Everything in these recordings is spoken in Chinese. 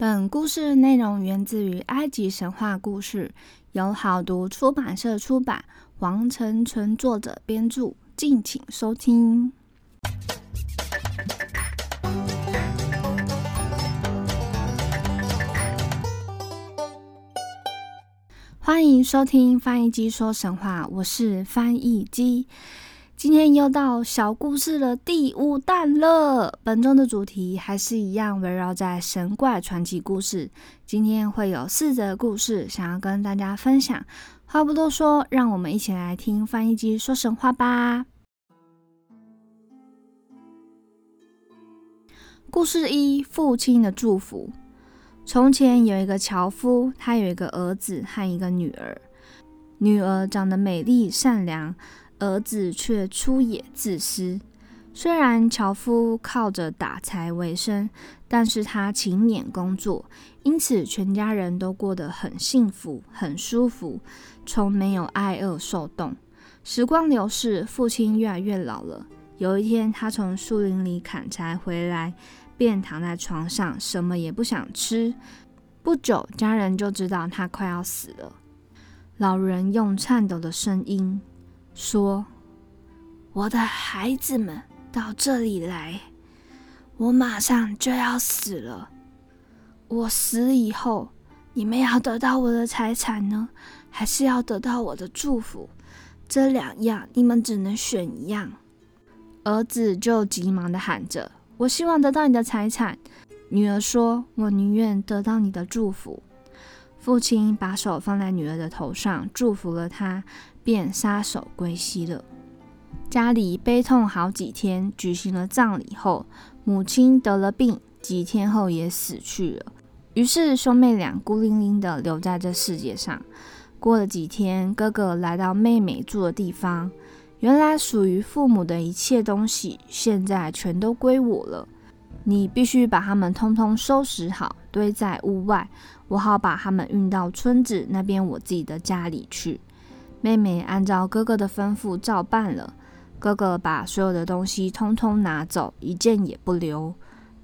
本故事内容源自于埃及神话故事，由好读出版社出版，王成纯作者编著，敬请收听。欢迎收听翻译机说神话，我是翻译机。今天又到小故事的第五弹了。本周的主题还是一样，围绕在神怪传奇故事。今天会有四则故事，想要跟大家分享。话不多说，让我们一起来听翻译机说神话吧。故事一：父亲的祝福。从前有一个樵夫，他有一个儿子和一个女儿。女儿长得美丽善良。儿子却粗野自私。虽然樵夫靠着打柴为生，但是他勤勉工作，因此全家人都过得很幸福、很舒服，从没有挨饿受冻。时光流逝，父亲越来越老了。有一天，他从树林里砍柴回来，便躺在床上，什么也不想吃。不久，家人就知道他快要死了。老人用颤抖的声音。说：“我的孩子们，到这里来！我马上就要死了。我死以后，你们要得到我的财产呢，还是要得到我的祝福？这两样，你们只能选一样。”儿子就急忙的喊着：“我希望得到你的财产。”女儿说：“我宁愿得到你的祝福。”父亲把手放在女儿的头上，祝福了她。便撒手归西了。家里悲痛好几天，举行了葬礼后，母亲得了病，几天后也死去了。于是兄妹俩孤零零的留在这世界上。过了几天，哥哥来到妹妹住的地方，原来属于父母的一切东西，现在全都归我了。你必须把它们通通收拾好，堆在屋外，我好把它们运到村子那边我自己的家里去。妹妹按照哥哥的吩咐照办了。哥哥把所有的东西通通拿走，一件也不留。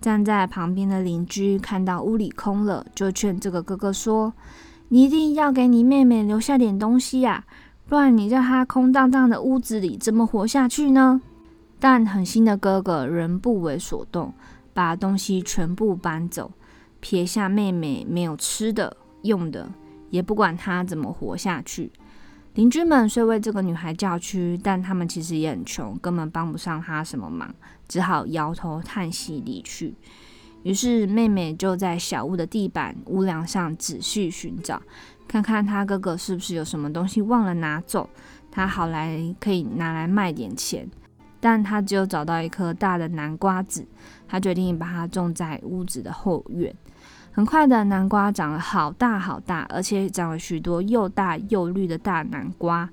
站在旁边的邻居看到屋里空了，就劝这个哥哥说：“你一定要给你妹妹留下点东西呀，不然你在她空荡荡的屋子里怎么活下去呢？”但狠心的哥哥仍不为所动，把东西全部搬走，撇下妹妹没有吃的、用的，也不管她怎么活下去。邻居们虽为这个女孩叫屈，但他们其实也很穷，根本帮不上她什么忙，只好摇头叹息离去。于是妹妹就在小屋的地板、屋梁上仔细寻找，看看她哥哥是不是有什么东西忘了拿走，她好来可以拿来卖点钱。但她只有找到一颗大的南瓜子，她决定把它种在屋子的后院。很快的，南瓜长了好大好大，而且长了许多又大又绿的大南瓜。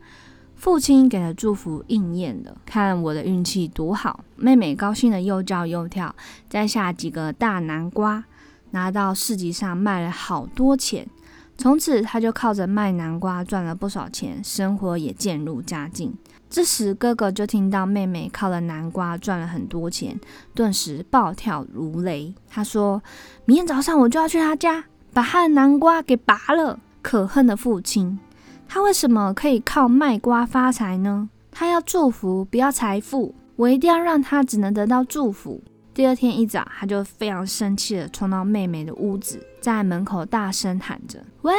父亲给的祝福应验了，看我的运气多好！妹妹高兴的又叫又跳，摘下几个大南瓜，拿到市集上卖了好多钱。从此，她就靠着卖南瓜赚了不少钱，生活也渐入佳境。这时，哥哥就听到妹妹靠了南瓜赚了很多钱，顿时暴跳如雷。他说：“明天早上我就要去他家，把他的南瓜给拔了。”可恨的父亲，他为什么可以靠卖瓜发财呢？他要祝福，不要财富。我一定要让他只能得到祝福。第二天一早，他就非常生气的冲到妹妹的屋子，在门口大声喊着：“喂，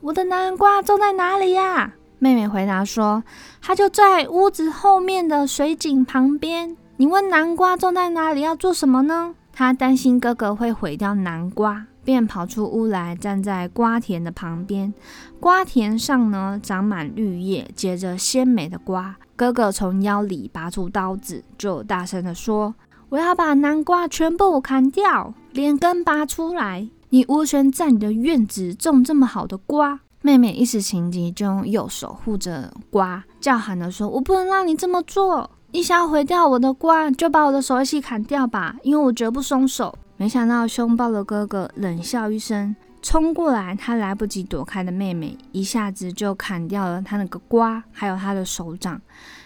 我的南瓜种在哪里呀？”妹妹回答说：“它就在屋子后面的水井旁边。你问南瓜种在哪里，要做什么呢？”她担心哥哥会毁掉南瓜，便跑出屋来，站在瓜田的旁边。瓜田上呢，长满绿叶，结着鲜美的瓜。哥哥从腰里拔出刀子，就大声地说：“我要把南瓜全部砍掉，连根拔出来。你无权在你的院子种这么好的瓜。”妹妹一时情急，就用右手护着瓜，叫喊的说：“我不能让你这么做！你想要毁掉我的瓜，就把我的手一起砍掉吧，因为我绝不松手。”没想到凶暴的哥哥冷笑一声，冲过来，他来不及躲开的妹妹，一下子就砍掉了他那个瓜，还有他的手掌。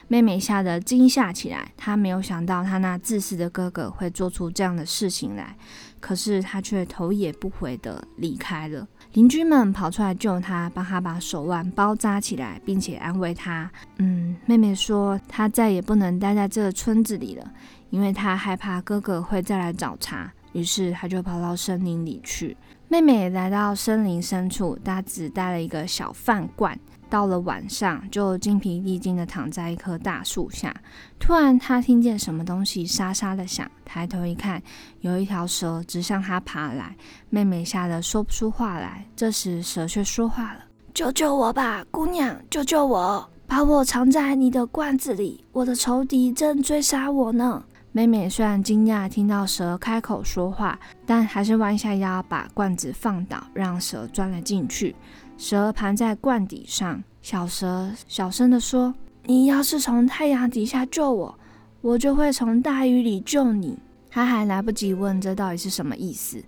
妹妹吓得惊吓起来，她没有想到她那自私的哥哥会做出这样的事情来，可是他却头也不回的离开了。邻居们跑出来救他，帮他把手腕包扎起来，并且安慰他。嗯，妹妹说她再也不能待在这个村子里了，因为她害怕哥哥会再来找茬。于是她就跑到森林里去。妹妹来到森林深处，她只带了一个小饭罐。到了晚上，就精疲力尽的躺在一棵大树下。突然，他听见什么东西沙沙的响，抬头一看，有一条蛇直向他爬来。妹妹吓得说不出话来。这时，蛇却说话了：“救救我吧，姑娘，救救我！把我藏在你的罐子里，我的仇敌正追杀我呢。”妹妹虽然惊讶听到蛇开口说话，但还是弯下腰把罐子放倒，让蛇钻了进去。蛇盘在罐底上，小蛇小声地说：“你要是从太阳底下救我，我就会从大雨里救你。”他还来不及问这到底是什么意思，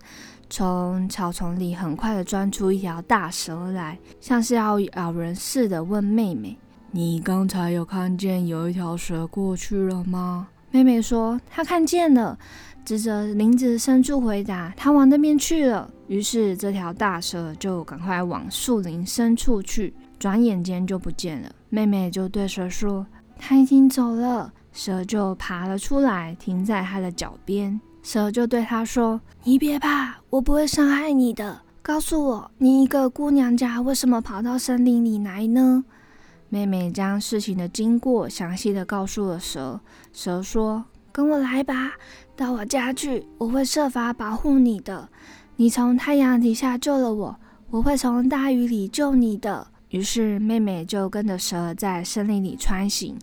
从草丛里很快地钻出一条大蛇来，像是要咬人似的，问妹妹：“你刚才有看见有一条蛇过去了吗？”妹妹说：“她看见了，指着林子深处回答：‘她往那边去了。’于是这条大蛇就赶快往树林深处去，转眼间就不见了。妹妹就对蛇说：‘它已经走了。’蛇就爬了出来，停在她的脚边。蛇就对她说：‘你别怕，我不会伤害你的。告诉我，你一个姑娘家为什么跑到森林里来呢？’”妹妹将事情的经过详细的告诉了蛇。蛇说：“跟我来吧，到我家去，我会设法保护你的。你从太阳底下救了我，我会从大雨里救你的。”于是妹妹就跟着蛇在森林里穿行。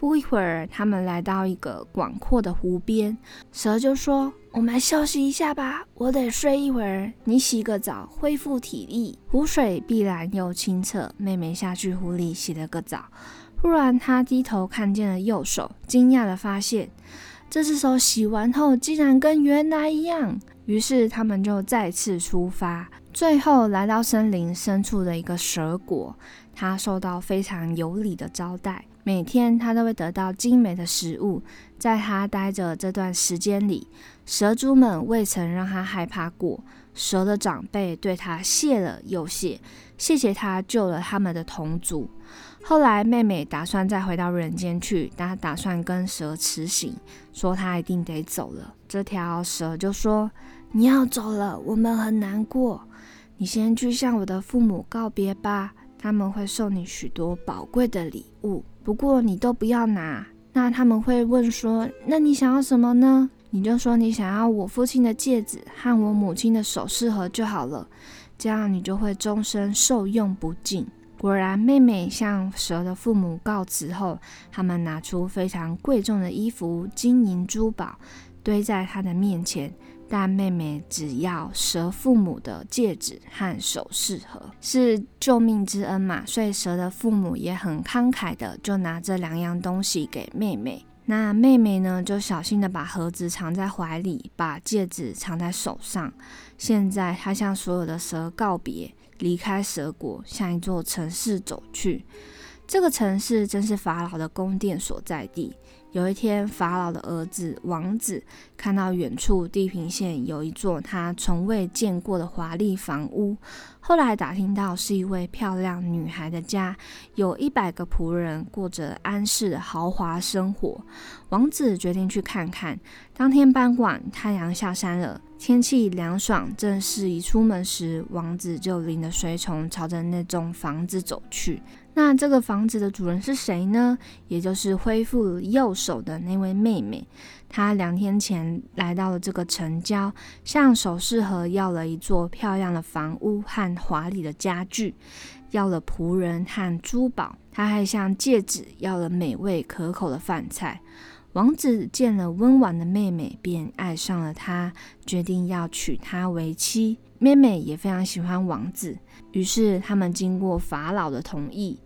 不一会儿，他们来到一个广阔的湖边。蛇就说：“我们休息一下吧，我得睡一会儿。你洗个澡，恢复体力。”湖水碧蓝又清澈。妹妹下去湖里洗了个澡。忽然，她低头看见了右手，惊讶地发现，这只手洗完后竟然跟原来一样。于是，他们就再次出发，最后来到森林深处的一个蛇国。他受到非常有礼的招待。每天他都会得到精美的食物，在他待着这段时间里，蛇族们未曾让他害怕过。蛇的长辈对他谢了又谢，谢谢他救了他们的同族。后来妹妹打算再回到人间去，她打算跟蛇辞行，说她一定得走了。这条蛇就说：“你要走了，我们很难过。你先去向我的父母告别吧，他们会送你许多宝贵的礼物。”不过你都不要拿，那他们会问说：“那你想要什么呢？”你就说你想要我父亲的戒指和我母亲的首饰盒就好了，这样你就会终身受用不尽。果然，妹妹向蛇的父母告辞后，他们拿出非常贵重的衣服、金银珠宝堆在她的面前。但妹妹只要蛇父母的戒指和首饰盒，是救命之恩嘛，所以蛇的父母也很慷慨的就拿这两样东西给妹妹。那妹妹呢，就小心的把盒子藏在怀里，把戒指藏在手上。现在她向所有的蛇告别，离开蛇国，向一座城市走去。这个城市正是法老的宫殿所在地。有一天，法老的儿子王子看到远处地平线有一座他从未见过的华丽房屋。后来打听到是一位漂亮女孩的家，有一百个仆人，过着安适的豪华生活。王子决定去看看。当天傍晚，太阳下山了，天气凉爽，正适宜出门时，王子就领着随从朝着那栋房子走去。那这个房子的主人是谁呢？也就是恢复右手的那位妹妹。她两天前来到了这个城郊，向首饰盒要了一座漂亮的房屋和华丽的家具，要了仆人和珠宝。她还向戒指要了美味可口的饭菜。王子见了温婉的妹妹，便爱上了她，决定要娶她为妻。妹妹也非常喜欢王子。于是，他们经过法老的同意，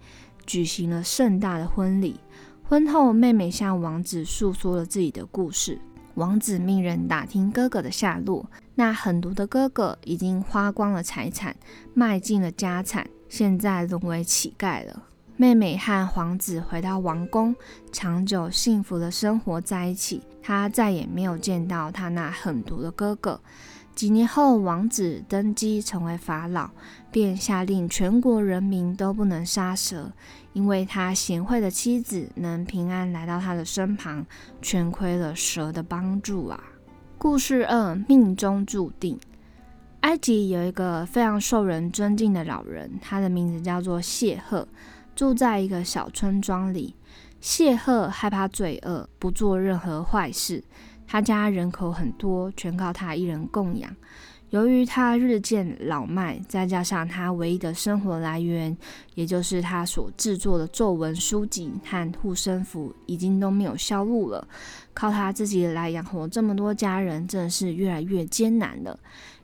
举行了盛大的婚礼。婚后，妹妹向王子诉说了自己的故事。王子命人打听哥哥的下落。那狠毒的哥哥已经花光了财产，卖尽了家产，现在沦为乞丐了。妹妹和皇子回到王宫，长久幸福的生活在一起。他再也没有见到他那狠毒的哥哥。几年后，王子登基成为法老，便下令全国人民都不能杀蛇，因为他贤惠的妻子能平安来到他的身旁，全亏了蛇的帮助啊！故事二：命中注定。埃及有一个非常受人尊敬的老人，他的名字叫做谢赫，住在一个小村庄里。谢赫害怕罪恶，不做任何坏事。他家人口很多，全靠他一人供养。由于他日渐老迈，再加上他唯一的生活来源，也就是他所制作的咒文书籍和护身符，已经都没有销路了。靠他自己来养活这么多家人，真的是越来越艰难了。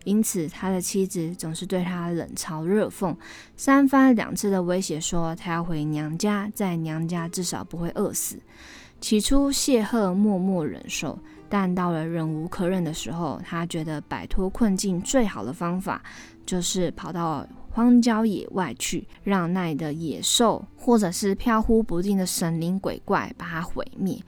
因此，他的妻子总是对他冷嘲热讽，三番两次的威胁说他要回娘家，在娘家至少不会饿死。起初，谢赫默默忍受。但到了忍无可忍的时候，他觉得摆脱困境最好的方法就是跑到荒郊野外去，让那里的野兽或者是飘忽不定的神灵鬼怪把它毁灭。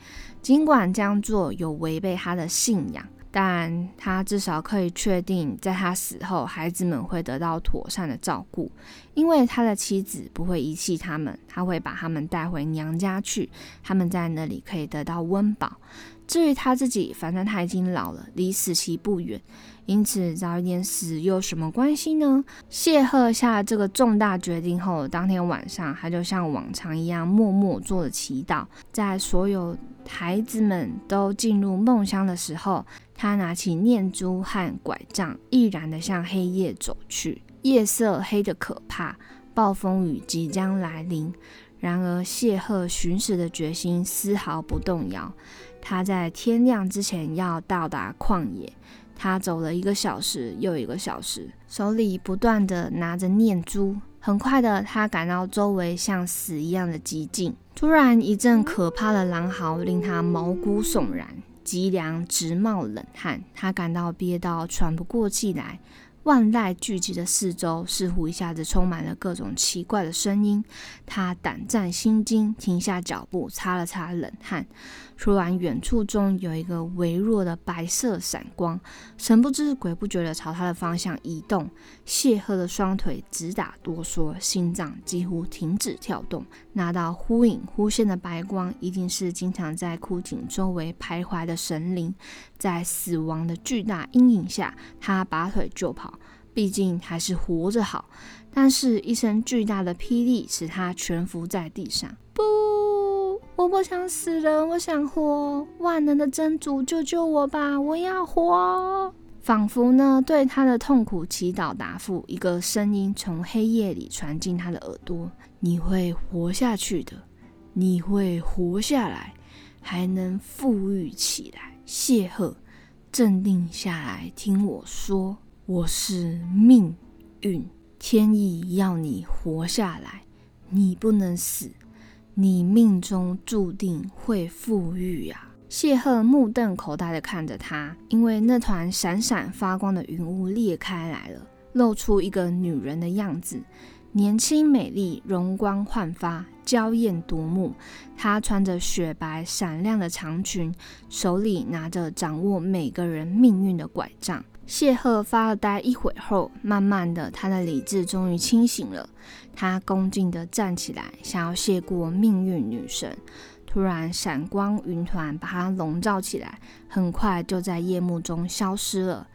尽管这样做有违背他的信仰，但他至少可以确定，在他死后，孩子们会得到妥善的照顾，因为他的妻子不会遗弃他们，他会把他们带回娘家去，他们在那里可以得到温饱。至于他自己，反正他已经老了，离死期不远，因此早一点死又什么关系呢？谢赫下这个重大决定后，当天晚上他就像往常一样默默做了祈祷。在所有孩子们都进入梦乡的时候，他拿起念珠和拐杖，毅然地向黑夜走去。夜色黑得可怕，暴风雨即将来临。然而谢赫寻死的决心丝毫不动摇。他在天亮之前要到达旷野。他走了一个小时又一个小时，手里不断的拿着念珠。很快的，他感到周围像死一样的寂静。突然，一阵可怕的狼嚎令他毛骨悚然，脊梁直冒冷汗。他感到憋到喘不过气来。万籁俱寂的四周似乎一下子充满了各种奇怪的声音。他胆战心惊，停下脚步，擦了擦冷汗。突然，远处中有一个微弱的白色闪光，神不知鬼不觉地朝他的方向移动。谢赫的双腿直打哆嗦，心脏几乎停止跳动。那道忽隐忽现的白光，一定是经常在枯井周围徘徊的神灵。在死亡的巨大阴影下，他拔腿就跑，毕竟还是活着好。但是，一声巨大的霹雳使他蜷伏在地上。我不想死了，我想活。万能的真主，救救我吧！我要活。仿佛呢，对他的痛苦祈祷答复。一个声音从黑夜里传进他的耳朵：“你会活下去的，你会活下来，还能富裕起来。”谢赫，镇定下来，听我说，我是命运，天意要你活下来，你不能死。你命中注定会富裕呀！谢赫目瞪口呆地看着他，因为那团闪闪发光的云雾裂开来了，露出一个女人的样子，年轻美丽，容光焕发，娇艳夺目。她穿着雪白闪亮的长裙，手里拿着掌握每个人命运的拐杖。谢赫发了呆一会后，慢慢的，他的理智终于清醒了。他恭敬地站起来，想要谢过命运女神。突然，闪光云团把他笼罩起来，很快就在夜幕中消失了。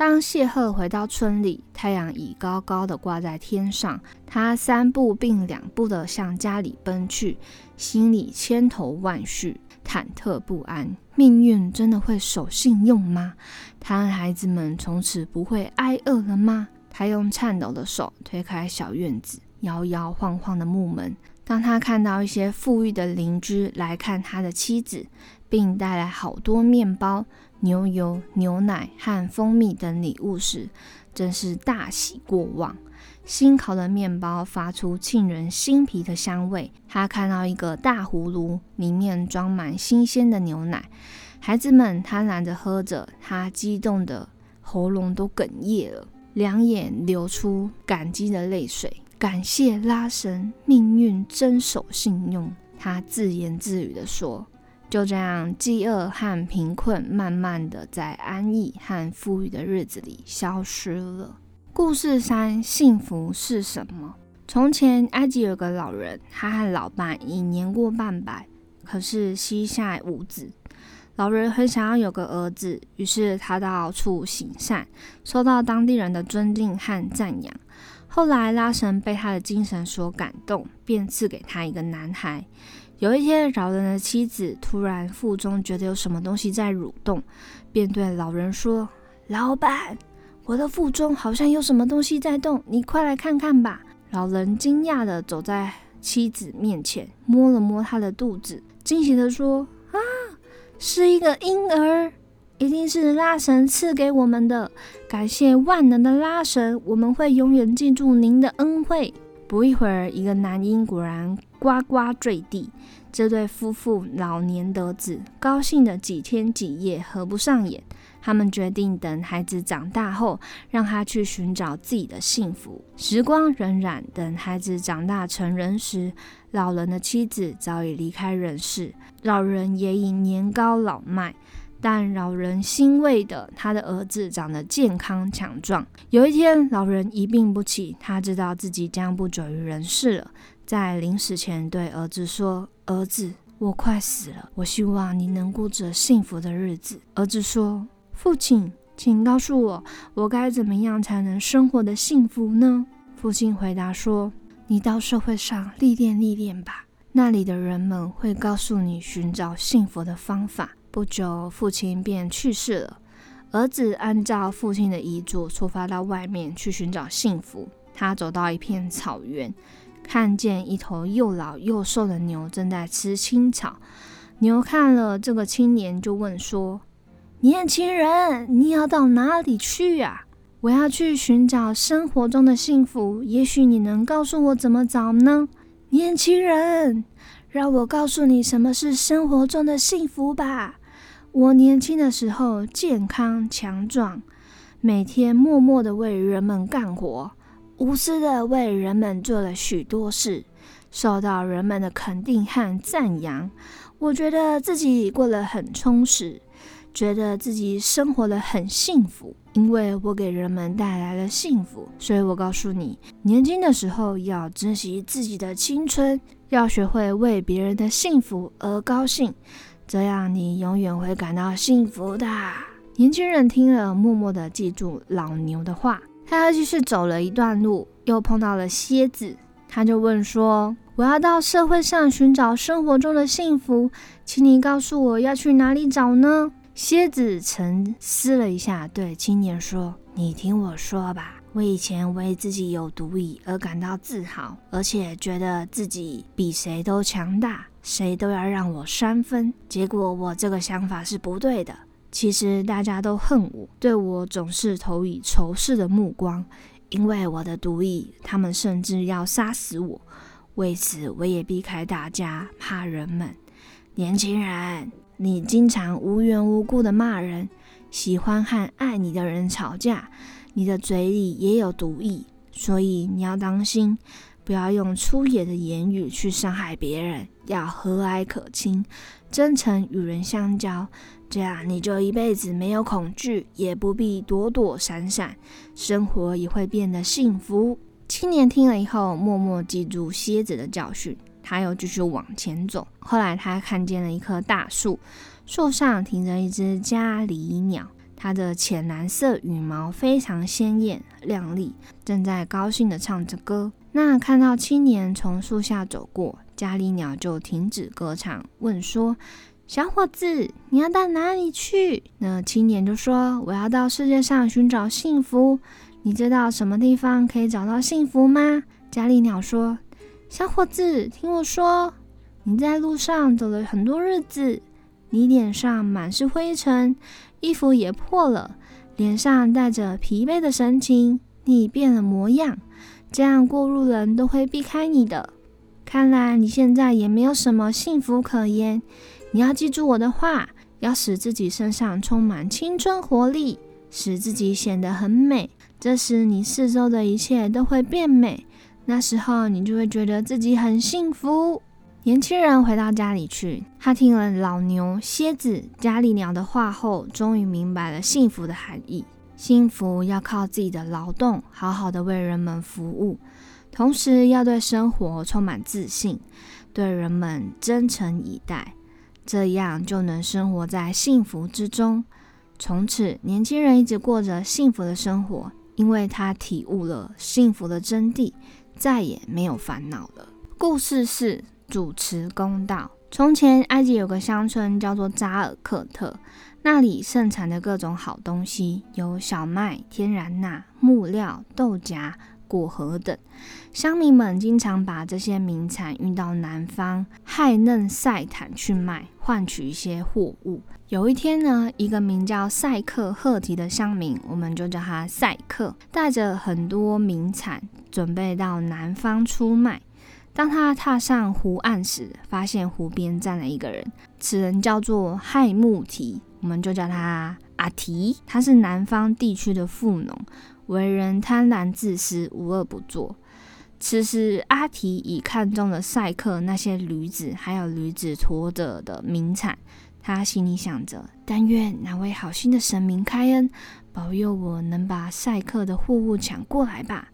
当谢赫回到村里，太阳已高高的挂在天上。他三步并两步地向家里奔去，心里千头万绪。忐忑不安，命运真的会守信用吗？他和孩子们从此不会挨饿了吗？他用颤抖的手推开小院子，摇摇晃晃的木门。当他看到一些富裕的邻居来看他的妻子，并带来好多面包、牛油、牛奶和蜂蜜等礼物时，真是大喜过望。新烤的面包发出沁人心脾的香味。他看到一个大葫芦，里面装满新鲜的牛奶。孩子们贪婪地喝着，他激动的喉咙都哽咽了，两眼流出感激的泪水。感谢拉神，命运真守信用。他自言自语地说：“就这样，饥饿和贫困慢慢的在安逸和富裕的日子里消失了。”故事三：幸福是什么？从前，埃及有个老人，他和老伴已年过半百，可是膝下无子。老人很想要有个儿子，于是他到处行善，受到当地人的尊敬和赞扬。后来，拉神被他的精神所感动，便赐给他一个男孩。有一天，老人的妻子突然腹中觉得有什么东西在蠕动，便对老人说：“老板，我的腹中好像有什么东西在动，你快来看看吧。”老人惊讶地走在妻子面前，摸了摸她的肚子，惊喜地说：“啊，是一个婴儿。”一定是拉神赐给我们的，感谢万能的拉神，我们会永远记住您的恩惠。不一会儿，一个男婴果然呱呱坠地。这对夫妇老年得子，高兴的几天几夜合不上眼。他们决定等孩子长大后，让他去寻找自己的幸福。时光荏苒，等孩子长大成人时，老人的妻子早已离开人世，老人也已年高老迈。但老人欣慰的，他的儿子长得健康强壮。有一天，老人一病不起，他知道自己将不久于人世了。在临死前，对儿子说：“儿子，我快死了，我希望你能过着幸福的日子。”儿子说：“父亲，请告诉我，我该怎么样才能生活的幸福呢？”父亲回答说：“你到社会上历练历练吧，那里的人们会告诉你寻找幸福的方法。”不久，父亲便去世了。儿子按照父亲的遗嘱，出发到外面去寻找幸福。他走到一片草原，看见一头又老又瘦的牛正在吃青草。牛看了这个青年，就问说：“年轻人，你要到哪里去呀？”“我要去寻找生活中的幸福。也许你能告诉我怎么找呢？”“年轻人，让我告诉你什么是生活中的幸福吧。”我年轻的时候健康强壮，每天默默的为人们干活，无私的为人们做了许多事，受到人们的肯定和赞扬。我觉得自己过得很充实，觉得自己生活的很幸福，因为我给人们带来了幸福。所以我告诉你，年轻的时候要珍惜自己的青春，要学会为别人的幸福而高兴。这样，你永远会感到幸福的。年轻人听了，默默地记住老牛的话。他又继续走了一段路，又碰到了蝎子。他就问说：“我要到社会上寻找生活中的幸福，请你告诉我要去哪里找呢？”蝎子沉思了一下，对青年说：“你听我说吧，我以前为自己有毒瘾而感到自豪，而且觉得自己比谁都强大。”谁都要让我三分，结果我这个想法是不对的。其实大家都恨我，对我总是投以仇视的目光，因为我的毒瘾，他们甚至要杀死我。为此，我也避开大家，怕人们。年轻人，你经常无缘无故的骂人，喜欢和爱你的人吵架，你的嘴里也有毒意，所以你要当心。不要用粗野的言语去伤害别人，要和蔼可亲、真诚与人相交，这样你就一辈子没有恐惧，也不必躲躲闪闪，生活也会变得幸福。青年听了以后，默默记住蝎子的教训，他又继续往前走。后来他看见了一棵大树，树上停着一只家里鸟，它的浅蓝色羽毛非常鲜艳亮丽，正在高兴地唱着歌。那看到青年从树下走过，家里鸟就停止歌唱，问说：“小伙子，你要到哪里去？”那青年就说：“我要到世界上寻找幸福。你知道什么地方可以找到幸福吗？”家里鸟说：“小伙子，听我说，你在路上走了很多日子，你脸上满是灰尘，衣服也破了，脸上带着疲惫的神情，你变了模样。”这样过路人都会避开你的。看来你现在也没有什么幸福可言。你要记住我的话，要使自己身上充满青春活力，使自己显得很美。这时你四周的一切都会变美。那时候你就会觉得自己很幸福。年轻人回到家里去，他听了老牛、蝎子、家里鸟的话后，终于明白了幸福的含义。幸福要靠自己的劳动，好好的为人们服务，同时要对生活充满自信，对人们真诚以待，这样就能生活在幸福之中。从此，年轻人一直过着幸福的生活，因为他体悟了幸福的真谛，再也没有烦恼了。故事是主持公道。从前，埃及有个乡村叫做扎尔克特。那里盛产的各种好东西有小麦、天然钠、木料、豆荚、果核等。乡民们经常把这些名产运到南方亥嫩塞坦去卖，换取一些货物。有一天呢，一个名叫赛克赫提的乡民，我们就叫他赛克，带着很多名产，准备到南方出卖。当他踏上湖岸时，发现湖边站了一个人，此人叫做亥木提。我们就叫他阿提，他是南方地区的富农，为人贪婪自私，无恶不作。此时，阿提已看中了赛克那些驴子，还有驴子驮着的名产。他心里想着：但愿哪位好心的神明开恩，保佑我能把赛克的货物抢过来吧。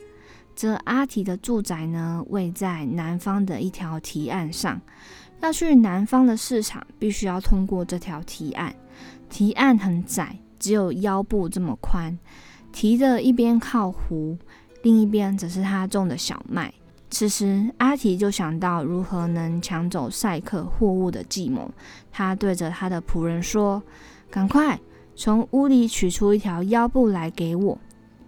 这阿提的住宅呢，位在南方的一条堤岸上。要去南方的市场，必须要通过这条堤岸。堤岸很窄，只有腰部这么宽。提着一边靠湖，另一边则是他种的小麦。此时，阿提就想到如何能抢走赛克货物的计谋。他对着他的仆人说：“赶快从屋里取出一条腰布来给我。”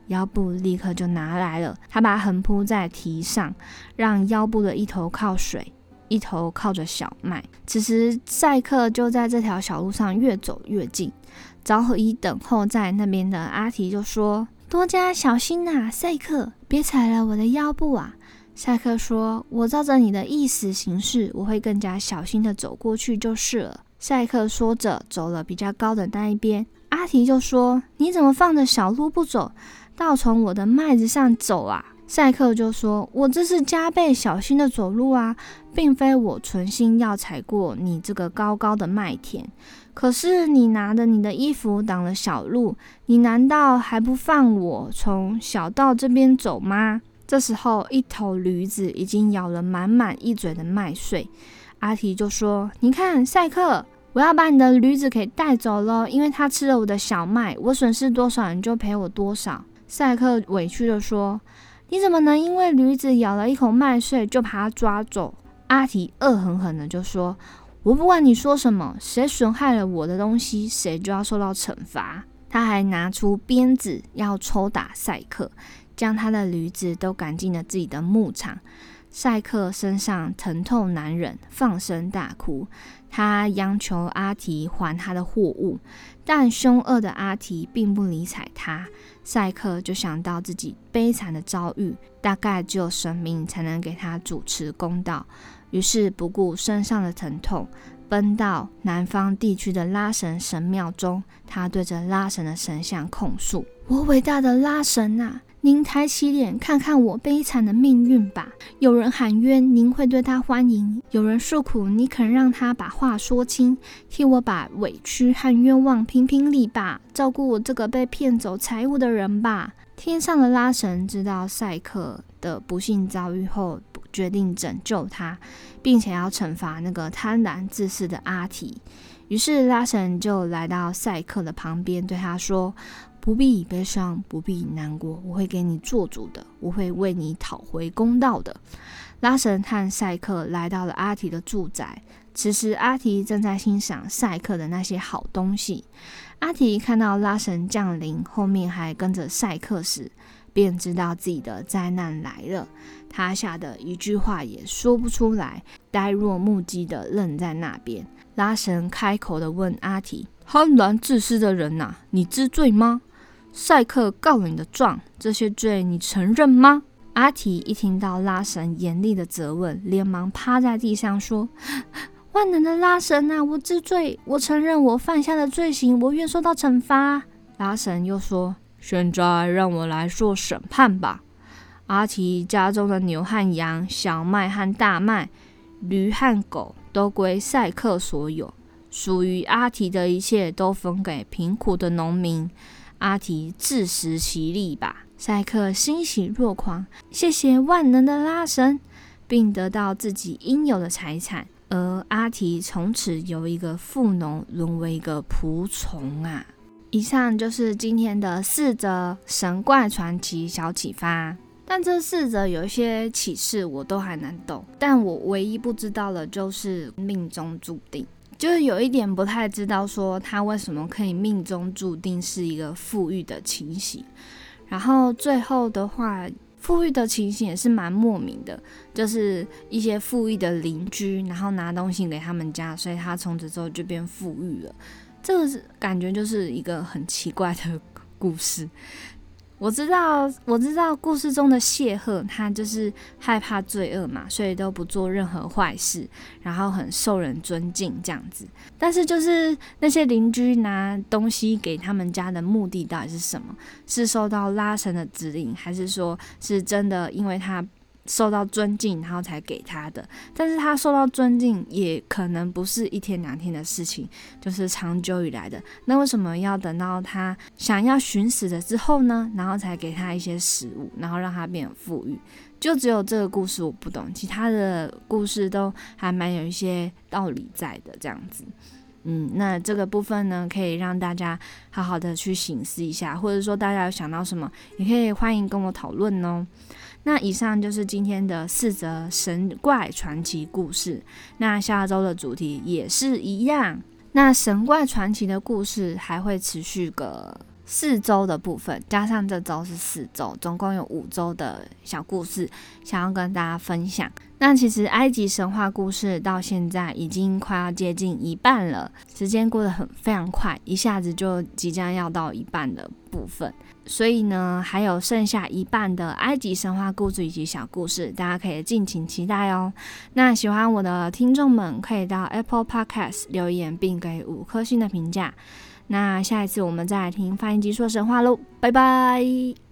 腰布立刻就拿来了。他把横铺在提上，让腰部的一头靠水。一头靠着小麦。此时，赛克就在这条小路上越走越近。早已等候在那边的阿提就说：“多加小心呐，赛克，别踩了我的腰部啊！”赛克说：“我照着你的意思行事，我会更加小心的走过去就是了。”赛克说着，走了比较高的那一边。阿提就说：“你怎么放着小路不走，倒从我的麦子上走啊？”赛克就说：“我这是加倍小心的走路啊，并非我存心要踩过你这个高高的麦田。可是你拿着你的衣服挡了小路，你难道还不放我从小道这边走吗？”这时候，一头驴子已经咬了满满一嘴的麦穗。阿提就说：“你看，赛克，我要把你的驴子给带走了，因为他吃了我的小麦，我损失多少你就赔我多少。”赛克委屈的说。你怎么能因为驴子咬了一口麦穗就把它抓走？阿提恶狠狠的就说：“我不管你说什么，谁损害了我的东西，谁就要受到惩罚。”他还拿出鞭子要抽打赛克，将他的驴子都赶进了自己的牧场。赛克身上疼痛难忍，放声大哭。他央求阿提还他的货物，但凶恶的阿提并不理睬他。赛克就想到自己悲惨的遭遇，大概只有神明才能给他主持公道，于是不顾身上的疼痛，奔到南方地区的拉神神庙中。他对着拉神的神像控诉：“我伟大的拉神啊！”您抬起脸看看我悲惨的命运吧。有人喊冤，您会对他欢迎；有人诉苦，你肯让他把话说清，替我把委屈和冤枉评评理吧，照顾我这个被骗走财物的人吧。天上的拉神知道赛克的不幸遭遇后，决定拯救他，并且要惩罚那个贪婪自私的阿提。于是拉神就来到赛克的旁边，对他说。不必悲伤，不必难过，我会给你做主的，我会为你讨回公道的。拉神和赛克来到了阿提的住宅，此时阿提正在欣赏赛克的那些好东西。阿提看到拉神降临，后面还跟着赛克时，便知道自己的灾难来了。他吓得一句话也说不出来，呆若木鸡的愣在那边。拉神开口的问阿提：“贪婪自私的人呐，你知罪吗？”赛克告了你的状，这些罪你承认吗？阿提一听到拉神严厉的责问，连忙趴在地上说：“万能的拉神啊，我知罪，我承认我犯下的罪行，我愿受到惩罚。”拉神又说：“现在让我来做审判吧。”阿提家中的牛和羊、小麦和大麦、驴和狗都归赛克所有，属于阿提的一切都分给贫苦的农民。阿提自食其力吧。赛克欣喜若狂，谢谢万能的拉神，并得到自己应有的财产。而阿提从此由一个富农沦为一个仆从啊！以上就是今天的四则神怪传奇小启发。但这四则有一些启示我都还难懂，但我唯一不知道的就是命中注定，就是有一点不太知道说他为什么可以命中注定是一个富裕的情形。然后最后的话，富裕的情形也是蛮莫名的，就是一些富裕的邻居，然后拿东西给他们家，所以他从此之后就变富裕了。这个是感觉就是一个很奇怪的故事。我知道，我知道故事中的谢赫，他就是害怕罪恶嘛，所以都不做任何坏事，然后很受人尊敬这样子。但是，就是那些邻居拿东西给他们家的目的到底是什么？是受到拉神的指令，还是说是真的因为他？受到尊敬，然后才给他的。但是他受到尊敬，也可能不是一天两天的事情，就是长久以来的。那为什么要等到他想要寻死了之后呢？然后才给他一些食物，然后让他变富裕？就只有这个故事我不懂，其他的故事都还蛮有一些道理在的。这样子，嗯，那这个部分呢，可以让大家好好的去醒思一下，或者说大家有想到什么，也可以欢迎跟我讨论哦。那以上就是今天的四则神怪传奇故事。那下周的主题也是一样。那神怪传奇的故事还会持续个四周的部分，加上这周是四周，总共有五周的小故事，想要跟大家分享。那其实埃及神话故事到现在已经快要接近一半了，时间过得很非常快，一下子就即将要到一半的部分。所以呢，还有剩下一半的埃及神话故事以及小故事，大家可以敬请期待哦。那喜欢我的听众们，可以到 Apple Podcast 留言并给五颗星的评价。那下一次我们再来听发音机说神话喽，拜拜。